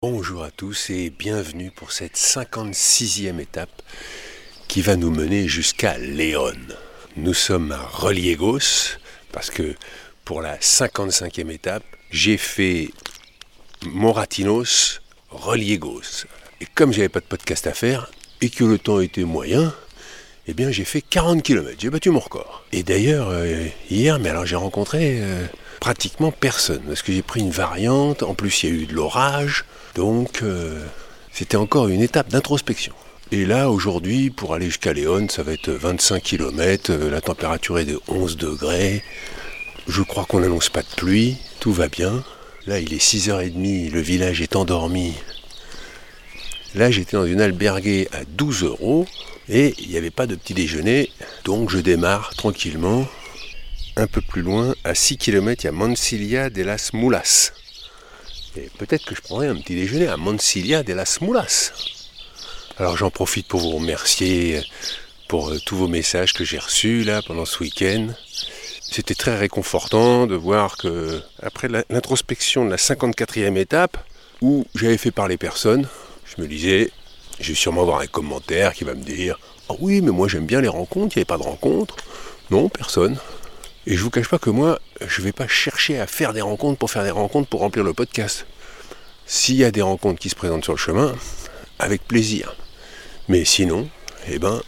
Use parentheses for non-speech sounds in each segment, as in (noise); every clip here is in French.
Bonjour à tous et bienvenue pour cette 56e étape qui va nous mener jusqu'à Léon. Nous sommes à Reliegos parce que pour la 55e étape, j'ai fait Moratinos Reliegos. Et comme j'avais pas de podcast à faire et que le temps était moyen, eh bien j'ai fait 40 km, j'ai battu mon record. Et d'ailleurs, euh, hier, mais alors j'ai rencontré euh, pratiquement personne parce que j'ai pris une variante, en plus il y a eu de l'orage, donc euh, c'était encore une étape d'introspection. Et là, aujourd'hui, pour aller jusqu'à Léon, ça va être 25 km, euh, la température est de 11 degrés. Je crois qu'on n'annonce pas de pluie, tout va bien. Là, il est 6h30, le village est endormi. Là, j'étais dans une alberguée à 12 euros et il n'y avait pas de petit déjeuner, donc je démarre tranquillement. Un peu plus loin, à 6 km, il y a Mansilla de las Mulas. Et peut-être que je prendrai un petit déjeuner à Mansilla de las Mulas. Alors j'en profite pour vous remercier pour euh, tous vos messages que j'ai reçus là pendant ce week-end. C'était très réconfortant de voir que après l'introspection de la 54e étape, où j'avais fait parler personne, je me disais, je vais sûrement avoir un commentaire qui va me dire Ah oui, mais moi j'aime bien les rencontres, il n'y avait pas de rencontres. Non, personne. Et je vous cache pas que moi, je vais pas chercher à faire des rencontres pour faire des rencontres pour remplir le podcast. S'il y a des rencontres qui se présentent sur le chemin, avec plaisir. Mais sinon, eh ben,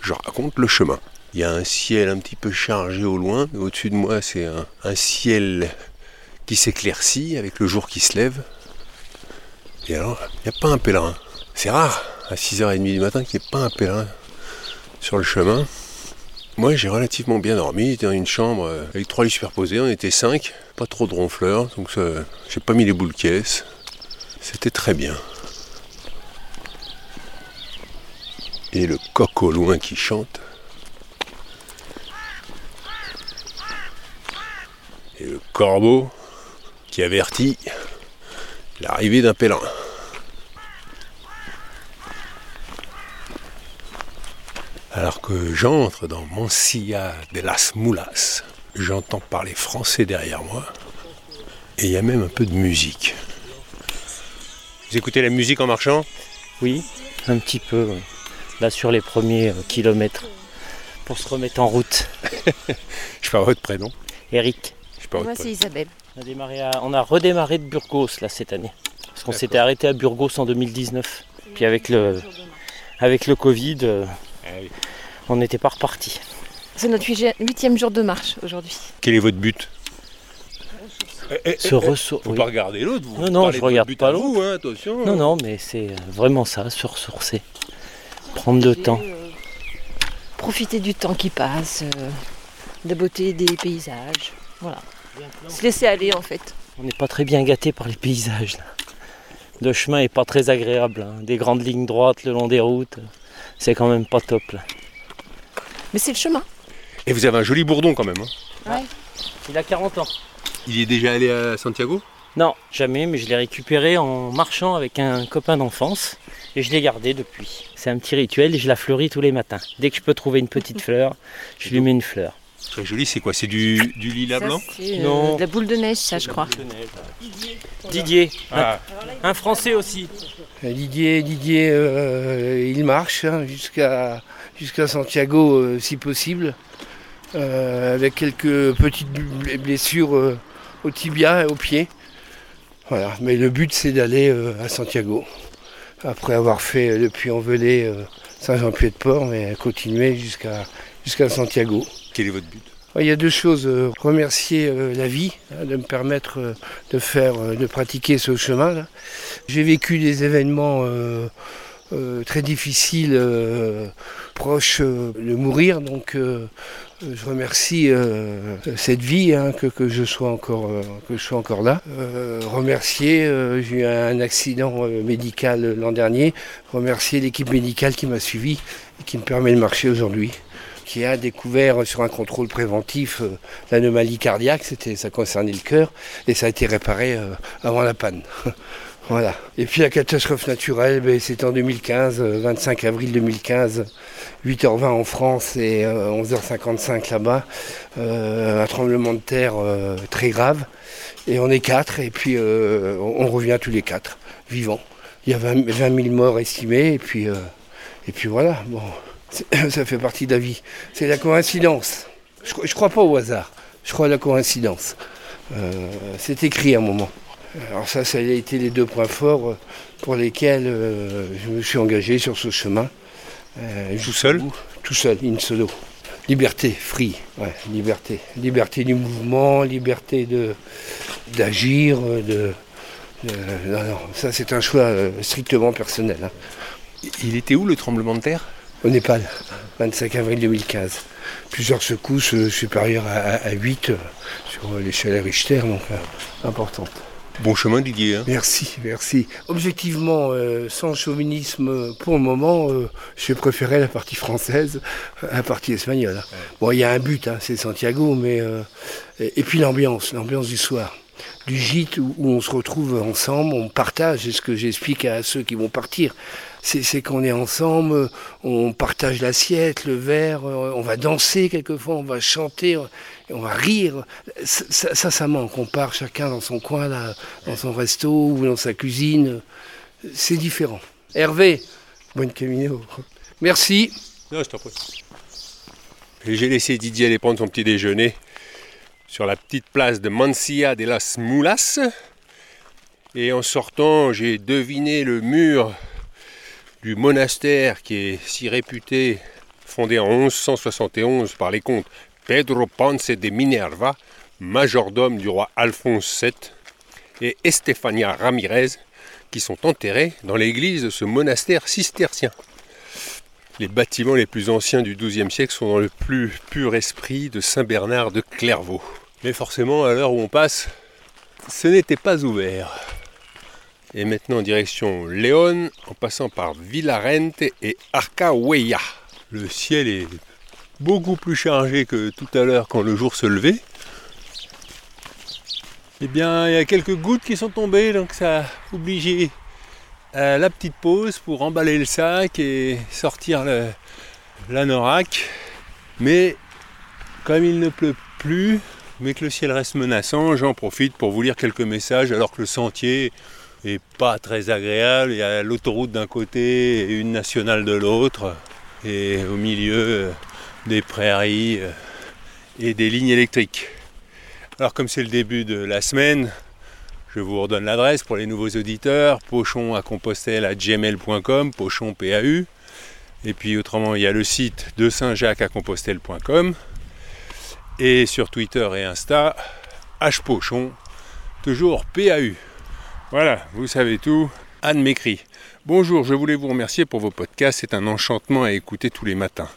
je raconte le chemin. Il y a un ciel un petit peu chargé au loin, au-dessus de moi, c'est un, un ciel qui s'éclaircit avec le jour qui se lève. Et alors, il n'y a pas un pèlerin. C'est rare, à 6h30 du matin, qu'il n'y ait pas un pèlerin sur le chemin. Moi, j'ai relativement bien dormi. J'étais dans une chambre euh, avec trois lits superposés. On était cinq, pas trop de ronfleurs, donc j'ai pas mis les boules caisses. C'était très bien. Et le coq au loin qui chante. Et le corbeau qui avertit l'arrivée d'un pèlerin. Alors que j'entre dans Mansilla de las Mulas, j'entends parler français derrière moi. Et il y a même un peu de musique. Vous écoutez la musique en marchant? Oui, un petit peu. Là, sur les premiers euh, kilomètres, pour se remettre en route. (laughs) Je parle votre prénom. Eric, Je parle Moi, c'est. Isabelle. on a, démarré à- on a redémarré de Burgos là cette année. Parce qu'on s'était arrêté à Burgos en 2019. Puis avec le, avec le Covid, euh, oui. on n'était pas reparti. C'est notre huiti- huitième jour de marche aujourd'hui. Quel est votre but Se ressou- Faut oui. pas regarder l'autre. vous Non, non, je regarde but pas à l'autre. hein, attention. Non, non, mais c'est euh, vraiment ça, se ressourcer. Prendre le temps. Profiter du temps qui passe, euh, de la beauté des paysages. Voilà. Se laisser aller en fait. On n'est pas très bien gâté par les paysages. là. Le chemin est pas très agréable. hein. Des grandes lignes droites le long des routes. C'est quand même pas top là. Mais c'est le chemin. Et vous avez un joli bourdon quand même. hein. Il a 40 ans. Il est déjà allé à Santiago? Non, jamais, mais je l'ai récupéré en marchant avec un copain d'enfance et je l'ai gardé depuis. C'est un petit rituel et je la fleuris tous les matins. Dès que je peux trouver une petite fleur, je lui mets une fleur. Très joli, c'est quoi C'est du, du lilas Ça, blanc c'est, euh, Non. de la boule de neige, ça, je crois. Didier, Ah, un Français aussi. Didier, Didier euh, il marche hein, jusqu'à jusqu'à Santiago euh, si possible, euh, avec quelques petites bl- blessures euh, au tibia et au pied. Voilà, mais le but c'est d'aller euh, à Santiago. Après avoir fait euh, le Puy-en-Velay, euh, Saint-Jean-Pied-de-Port, mais continuer jusqu'à jusqu'à Santiago. Quel est votre but? Il y a deux choses. euh, Remercier euh, la vie hein, de me permettre euh, de faire, de pratiquer ce chemin-là. J'ai vécu des événements très difficiles, proches de mourir. Donc, je remercie cette vie hein, je sois encore, que je sois encore là. Remercier, j'ai eu un accident médical l'an dernier. Remercier l'équipe médicale qui m'a suivi et qui me permet de marcher aujourd'hui qui a découvert sur un contrôle préventif euh, l'anomalie cardiaque, c'était, ça concernait le cœur, et ça a été réparé euh, avant la panne. (laughs) voilà. Et puis la catastrophe naturelle, ben, c'était en 2015, euh, 25 avril 2015, 8h20 en France et euh, 11h55 là-bas. Euh, un tremblement de terre euh, très grave. Et on est quatre, et puis euh, on revient tous les quatre. vivants. Il y a 20, 20 000 morts estimés, et puis, euh, et puis voilà, bon, c'est- ça fait partie de la vie. C'est la coïncidence. Je ne crois pas au hasard, je crois à la coïncidence. Euh, c'est écrit à un moment. Alors ça, ça a été les deux points forts euh, pour lesquels euh, je me suis engagé sur ce chemin. Euh, Tout seul bout. Tout seul, in solo. Liberté, free, ouais, liberté. Liberté du mouvement, liberté de d'agir, de, de- Non, non, ça c'est un choix strictement personnel. hein. Il était où le tremblement de terre? Au Népal, 25 avril 2015. Plusieurs secousses euh, supérieures à, à 8 euh, sur euh, l'échelle Richter, donc importante. Bon chemin Didier. hein. Merci, merci. Objectivement, euh, sans chauvinisme, pour le moment, euh, je préférais la partie française à la partie espagnole. Bon, il y a un but, hein, c'est Santiago, mais... euh, et, et puis l'ambiance, l'ambiance du soir. Du gîte où, où on se retrouve ensemble, on partage, c'est ce que j'explique à ceux qui vont partir. C'est qu'on est ensemble, on partage l'assiette, le verre, euh, on va danser quelquefois, on va chanter, euh, on va rire. Ça, ça, manque. On part chacun dans son coin, là, dans son resto ou dans sa cuisine. C'est différent. Hervé, bonne camino. Merci. Non, je t'en prie. J'ai laissé Didier aller prendre son petit déjeuner sur la petite place de Mansilla de las Mulas. Et en sortant, j'ai deviné le mur du monastère qui est si réputé, fondé en 1171 par les comtes Pedro Ponce de Minerva, majordome du roi Alphonse VII, et Estefania Ramirez, qui sont enterrés dans l'église de ce monastère cistercien. Les bâtiments les plus anciens du XIIe siècle sont dans le plus pur esprit de Saint Bernard de Clairvaux. Mais forcément, à l'heure où on passe, ce n'était pas ouvert. Et maintenant, direction Léon, en passant par Villarente et Arcahuella. Le ciel est beaucoup plus chargé que tout à l'heure quand le jour se levait. Eh bien, il y a quelques gouttes qui sont tombées, donc ça a obligé euh, la petite pause pour emballer le sac et sortir l'anorak. Mais comme il ne pleut plus, mais que le ciel reste menaçant, j'en profite pour vous lire quelques messages alors que le sentier est pas très agréable. Il y a l'autoroute d'un côté et une nationale de l'autre. Et au milieu, euh, des prairies euh, et des lignes électriques. Alors comme c'est le début de la semaine, je vous redonne l'adresse pour les nouveaux auditeurs, pochon à compostelle à gmail.com, pochon PAU. Et puis autrement, il y a le site de Saint-Jacques à compostelle.com. Et sur Twitter et Insta, hpochon, toujours PAU. Voilà, vous savez tout. Anne m'écrit. Bonjour, je voulais vous remercier pour vos podcasts, c'est un enchantement à écouter tous les matins.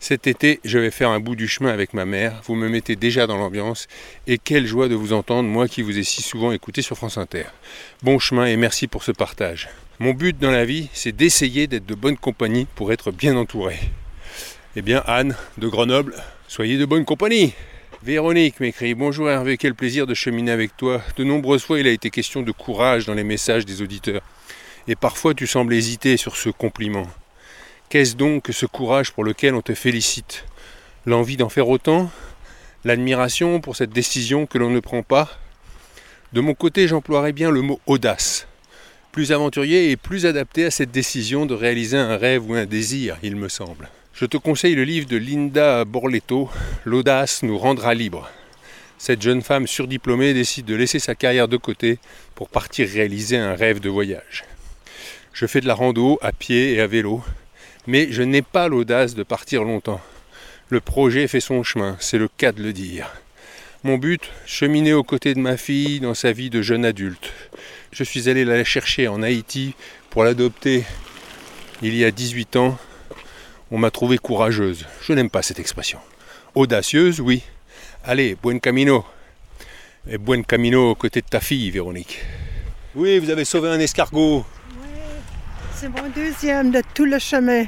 Cet été, je vais faire un bout du chemin avec ma mère. Vous me mettez déjà dans l'ambiance. Et quelle joie de vous entendre, moi qui vous ai si souvent écouté sur France Inter. Bon chemin et merci pour ce partage. Mon but dans la vie, c'est d'essayer d'être de bonne compagnie pour être bien entouré. Eh bien, Anne, de Grenoble, soyez de bonne compagnie. Véronique m'écrit Bonjour Hervé, quel plaisir de cheminer avec toi. De nombreuses fois, il a été question de courage dans les messages des auditeurs. Et parfois, tu sembles hésiter sur ce compliment. Qu'est-ce donc que ce courage pour lequel on te félicite? L'envie d'en faire autant? L'admiration pour cette décision que l'on ne prend pas? De mon côté, j'emploierais bien le mot audace. Plus aventurier et plus adapté à cette décision de réaliser un rêve ou un désir, il me semble. Je te conseille le livre de Linda Borletto, L'audace nous rendra libres. Cette jeune femme surdiplômée décide de laisser sa carrière de côté pour partir réaliser un rêve de voyage. Je fais de la rando à pied et à vélo, mais je n'ai pas l'audace de partir longtemps. Le projet fait son chemin, c'est le cas de le dire. Mon but, cheminer aux côtés de ma fille dans sa vie de jeune adulte. Je suis allé la chercher en Haïti pour l'adopter il y a 18 ans. On m'a trouvé courageuse. Je n'aime pas cette expression. Audacieuse, oui. Allez, buen camino. Et buen camino aux côtés de ta fille, Véronique. Oui, vous avez sauvé un escargot. C'est mon deuxième de tout le chemin.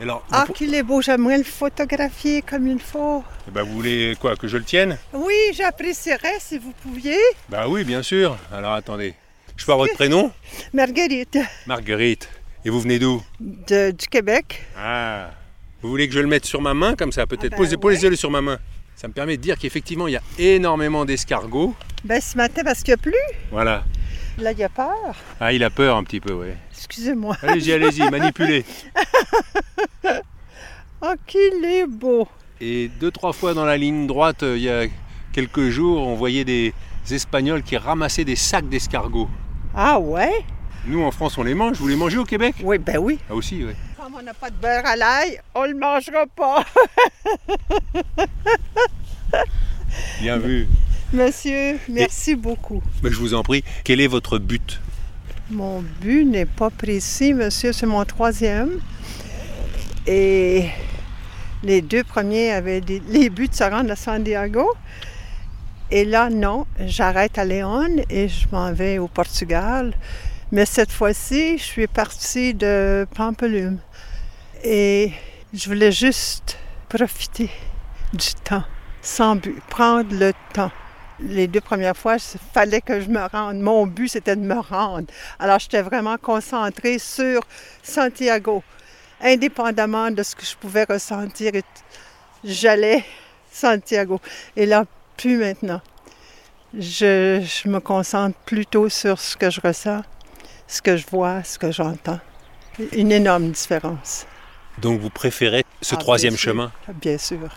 Alors, Ah, vous, qu'il est beau, j'aimerais le photographier comme il faut. eh ben, vous voulez quoi Que je le tienne? Oui, j'apprécierais si vous pouviez. Bah oui, bien sûr. Alors attendez. Je peux avoir votre prénom? Marguerite, Marguerite. Et vous venez d'où de- du Québec. Ah. Vous voulez que je le mette sur ma main comme ça peut-être? Ben ouais. posez-le sur ma main. Ça me permet de dire qu'effectivement il y a énormément d'escargots. Ben, ce matin, parce qu'il n'y a plus. Voilà. Là, il y a peur. Ah, il a peur un petit peu, ouais. Excusez-moi. Allez-y, allez-y, manipulez. (laughs) Oh, qu'il est beau. Et deux, trois fois dans la ligne droite, euh, il y a quelques jours, on voyait des Espagnols qui ramassaient des sacs d'escargots. Ah ouais? Nous, en France, on les mange. Vous les mangez au Québec? Oui, ben oui. Ah aussi, oui. Comme on n'a pas de beurre à l'ail, on le mangera pas. (laughs) Bien vu. Monsieur, merci beaucoup. Mais je vous en prie, quel est votre but? Mon but n'est pas précis, monsieur. C'est mon troisième. Et les deux premiers avaient des- les buts de se rendre à Santiago. Et là, non, j'arrête à Léon et je m'en vais au Portugal. Mais cette fois-ci, je suis partie de Pampelune. Et je voulais juste profiter du temps, sans but, prendre le temps. Les deux premières fois, il fallait que je me rende. Mon but, c'était de me rendre. Alors, j'étais vraiment concentrée sur Santiago, indépendamment de ce que je pouvais ressentir. J'allais Santiago. Et là, plus maintenant. Je me concentre plutôt sur ce que je ressens, ce que je vois, ce que j'entends. Une énorme différence. Donc vous préférez ce Ah, troisième bien chemin? Bien sûr.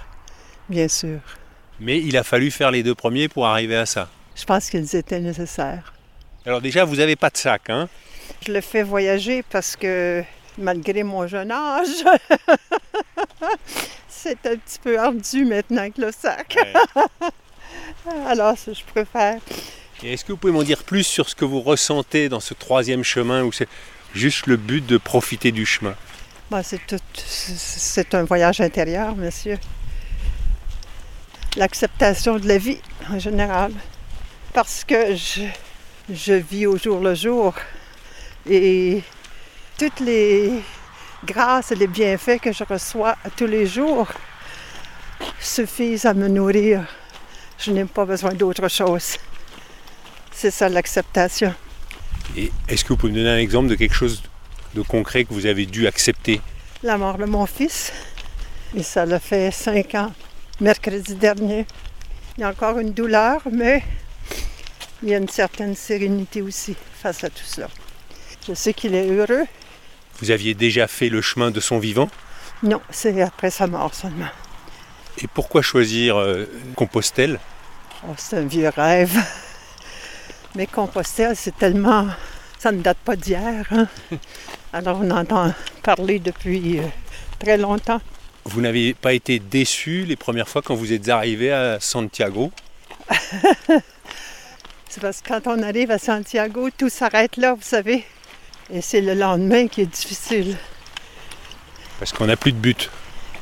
Bien sûr. Mais il a fallu faire les deux premiers pour arriver à ça. Je pense qu'ils étaient nécessaires. Alors déjà, vous n'avez pas de sac, hein? Je le fais voyager parce que malgré mon jeune âge, (laughs) c'est un petit peu ardu maintenant avec le sac. (laughs) Alors, je préfère. Est-ce que vous pouvez m'en dire plus sur ce que vous ressentez dans ce troisième chemin où c'est juste le but de profiter du chemin? C'est- c'est un voyage intérieur, monsieur. L'acceptation de la vie en général. Parce que je, je vis au jour le jour. Et toutes les grâces et les bienfaits que je reçois tous les jours suffisent à me nourrir. Je n'ai pas besoin d'autre chose. C'est ça l'acceptation. Et est-ce que vous pouvez me donner un exemple de quelque chose de concret que vous avez dû accepter? La mort de mon fils. Et ça l'a fait cinq ans, mercredi dernier. Il y a encore une douleur, mais il y a une certaine sérénité aussi face à tout cela. Je sais qu'il est heureux. Vous aviez déjà fait le chemin de son vivant? Non, c'est après sa mort seulement. Et pourquoi choisir euh, Compostelle? Oh, c'est un vieux rêve. Mais Compostelle, c'est tellement... Ça ne date pas d'hier. hein. (laughs) Alors on entend parler depuis euh, très longtemps. Vous n'avez pas été déçu les premières fois quand vous êtes arrivé à Santiago? (laughs) C'est parce que quand on arrive à Santiago, tout s'arrête là, vous savez. Et c'est le lendemain qui est difficile. Parce qu'on n'a plus de but.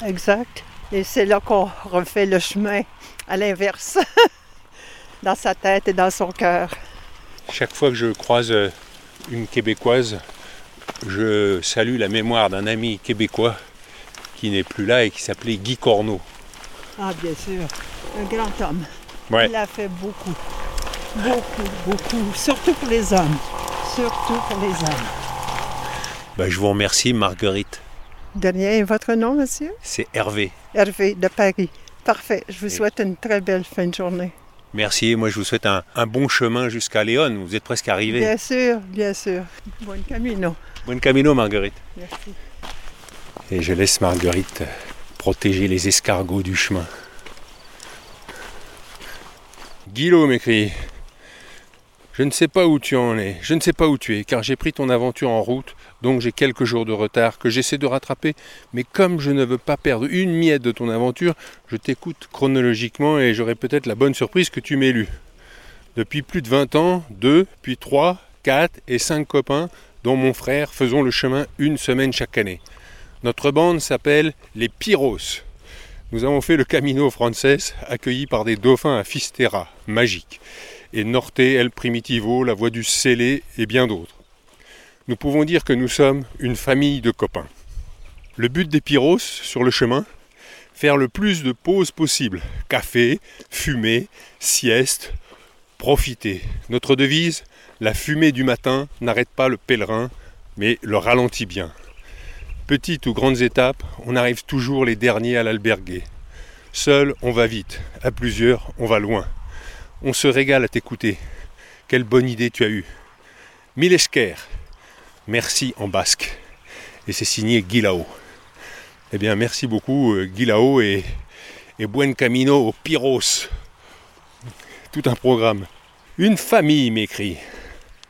Exact. Et c'est là qu'on refait le chemin à l'inverse, (laughs) dans sa tête et dans son cœur. Chaque fois que je croise euh, une Québécoise, je salue la mémoire d'un ami québécois qui n'est plus là et qui s'appelait Guy Corneau. Ah, bien sûr. Un grand homme. Ouais. Il a fait beaucoup. Beaucoup, beaucoup. Surtout pour les hommes. Surtout pour les hommes. Bah, je vous remercie Marguerite. De rien. Votre nom, monsieur? C'est Hervé. Hervé de Paris. Parfait. Je vous Et- souhaite une très belle fin de journée. Merci moi je vous souhaite un, un bon chemin jusqu'à Léon. Vous êtes presque arrivé. Bien sûr, bien sûr. Bon camino. Bon camino Marguerite. Merci. Et je laisse Marguerite protéger les escargots du chemin. Guillaume m'écrit Je ne sais pas où tu en es, je ne sais pas où tu es, car j'ai pris ton aventure en route, donc j'ai quelques jours de retard que j'essaie de rattraper, mais comme je ne veux pas perdre une miette de ton aventure, je t'écoute chronologiquement et j'aurai peut-être la bonne surprise que tu m'aies lu. Depuis plus de 20 ans, deux, puis trois, quatre et cinq copains, dont mon frère, faisons le chemin une semaine chaque année. Notre bande s'appelle les Pyros. Nous avons fait le Camino Frances, accueillis par des dauphins à Fistera, magiques, et Norte El Primitivo, la voie du Scellé et bien d'autres. Nous pouvons dire que nous sommes une famille de copains. Le but des Pyros sur le chemin Faire le plus de pauses possible. Café, fumée, sieste, profiter. Notre devise La fumée du matin n'arrête pas le pèlerin, mais le ralentit bien. Petites ou grandes étapes, on arrive toujours les derniers à l'alberguer. Seul, on va vite. À plusieurs, on va loin. On se régale à t'écouter. Quelle bonne idée tu as eue. Milesker, merci en basque. Et c'est signé Guilao. Eh bien, merci beaucoup, euh, Guilao, et, buen camino au Pyros. Tout un programme. Une famille m'écrit.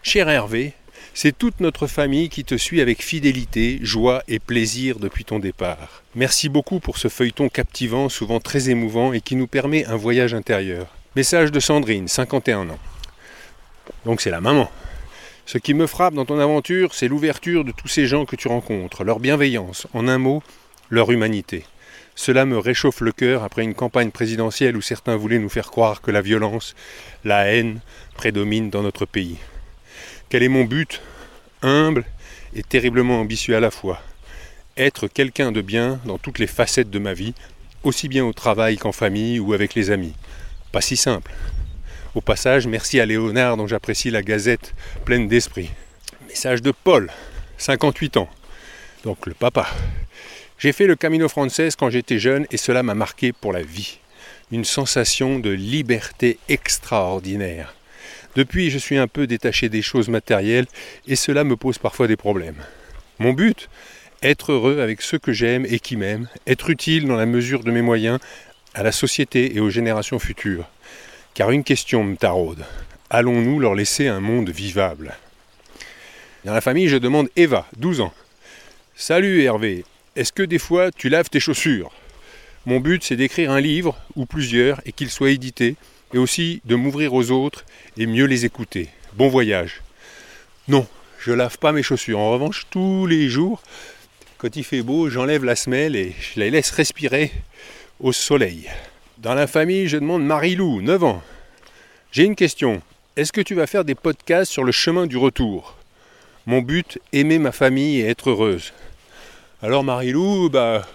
Cher Hervé, c'est toute notre famille qui te suit avec fidélité, joie et plaisir depuis ton départ. Merci beaucoup pour ce feuilleton captivant, souvent très émouvant et qui nous permet un voyage intérieur. Message de Sandrine, 51 ans. Donc c'est la maman. Ce qui me frappe dans ton aventure, c'est l'ouverture de tous ces gens que tu rencontres, leur bienveillance, en un mot, leur humanité. Cela me réchauffe le cœur après une campagne présidentielle où certains voulaient nous faire croire que la violence, la haine prédominent dans notre pays. Quel est mon but? Humble et terriblement ambitieux à la fois. Être quelqu'un de bien dans toutes les facettes de ma vie, aussi bien au travail qu'en famille ou avec les amis. Pas si simple. Au passage, merci à Léonard dont j'apprécie la gazette pleine d'esprit. Message de Paul, 58 ans. Donc le papa. J'ai fait le Camino Frances quand j'étais jeune et cela m'a marqué pour la vie. Une sensation de liberté extraordinaire. Depuis, je suis un peu détaché des choses matérielles et cela me pose parfois des problèmes. Mon but? Être heureux avec ceux que j'aime et qui m'aiment, être utile dans la mesure de mes moyens à la société et aux générations futures. Car une question me taraude. Allons-nous leur laisser un monde vivable? Dans la famille, je demande Eva, 12 ans. Salut Hervé, est-ce que des fois tu laves tes chaussures? Mon but c'est d'écrire un livre, ou plusieurs, et qu'il soit édité, et aussi de m'ouvrir aux autres et mieux les écouter. Bon voyage. Non, je lave pas mes chaussures. En revanche, tous les jours, quand il fait beau, j'enlève la semelle et je les laisse respirer au soleil. Dans la famille, je demande Marie-Lou, 9 ans. J'ai une question. Est-ce que tu vas faire des podcasts sur le chemin du retour? Mon but, aimer ma famille et être heureuse. Alors Marie-Lou, bah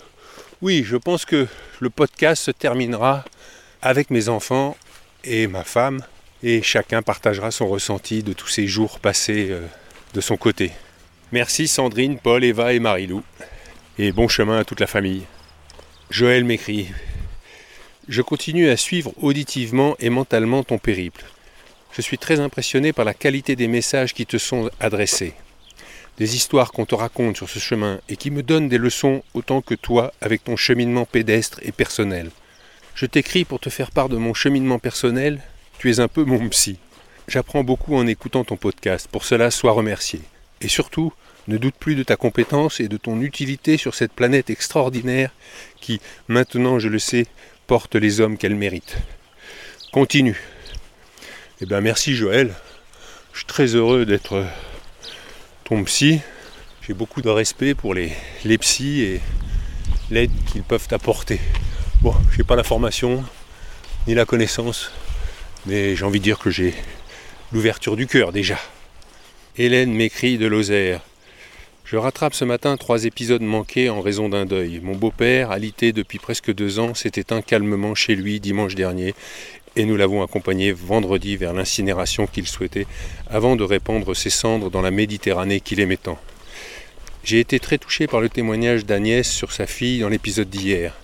oui, je pense que le podcast se terminera avec mes enfants et ma femme, et chacun partagera son ressenti de tous ces jours passés euh, de son côté. Merci Sandrine, Paul, Eva et Marilou, et bon chemin à toute la famille. Joël m'écrit Je continue à suivre auditivement et mentalement ton périple. Je suis très impressionné par la qualité des messages qui te sont adressés, des histoires qu'on te raconte sur ce chemin et qui me donnent des leçons autant que toi avec ton cheminement pédestre et personnel. Je t'écris pour te faire part de mon cheminement personnel. Tu es un peu mon psy. J'apprends beaucoup en écoutant ton podcast. Pour cela, sois remercié. Et surtout, ne doute plus de ta compétence et de ton utilité sur cette planète extraordinaire qui, maintenant je le sais, porte les hommes qu'elle mérite. Continue. Eh bien merci Joël. Je suis très heureux d'être ton psy. J'ai beaucoup de respect pour les, les psys et l'aide qu'ils peuvent apporter. Bon, j'ai pas la formation ni la connaissance, mais j'ai envie de dire que j'ai l'ouverture du cœur déjà. Hélène m'écrit de Lozère. Je rattrape ce matin trois épisodes manqués en raison d'un deuil. Mon beau-père, alité depuis presque deux ans, s'est éteint calmement chez lui dimanche dernier et nous l'avons accompagné vendredi vers l'incinération qu'il souhaitait avant de répandre ses cendres dans la Méditerranée qu'il aimait tant. J'ai été très touché par le témoignage d'Agnès sur sa fille dans l'épisode d'hier.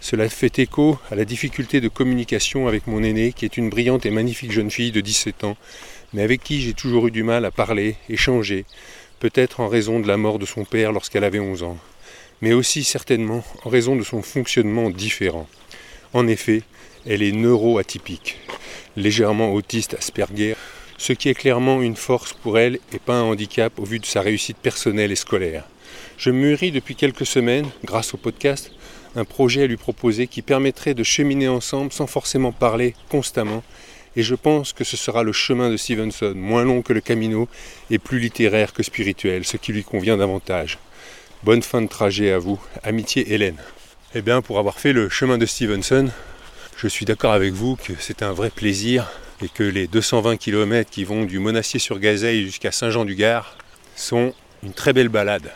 Cela fait écho à la difficulté de communication avec mon aîné, qui est une brillante et magnifique jeune fille de 17 ans, mais avec qui j'ai toujours eu du mal à parler, échanger, peut-être en raison de la mort de son père lorsqu'elle avait 11 ans, mais aussi certainement en raison de son fonctionnement différent. En effet, elle est neuroatypique, légèrement autiste Asperger, ce qui est clairement une force pour elle et pas un handicap au vu de sa réussite personnelle et scolaire. Je mûris depuis quelques semaines, grâce au podcast, un projet à lui proposer qui permettrait de cheminer ensemble sans forcément parler constamment. Et je pense que ce sera le chemin de Stevenson, moins long que le Camino et plus littéraire que spirituel, ce qui lui convient davantage. Bonne fin de trajet à vous. Amitié Hélène. Eh bien, pour avoir fait le chemin de Stevenson, je suis d'accord avec vous que c'est un vrai plaisir et que les 220 km qui vont du Monastier-sur-Gazeille jusqu'à Saint-Jean-du-Gard sont une très belle balade.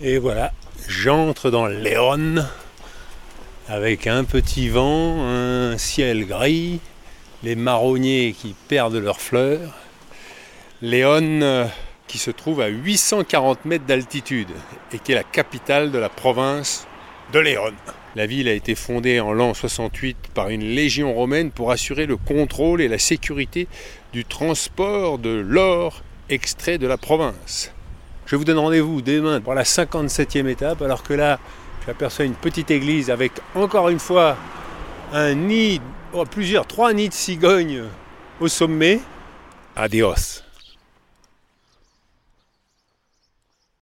Et voilà, j'entre dans Léon, avec un petit vent, un ciel gris, les marronniers qui perdent leurs fleurs. Léon euh, qui se trouve à 840 mètres d'altitude et qui est la capitale de la province de Léon. La ville a été fondée en l'an 68 par une légion romaine pour assurer le contrôle et la sécurité du transport de l'or extrait de la province. Je vous donne rendez-vous demain pour la 57e étape, alors que là, j'aperçois une petite église avec encore une fois un nid, oh, plusieurs, trois nids de cigognes au sommet. Adios.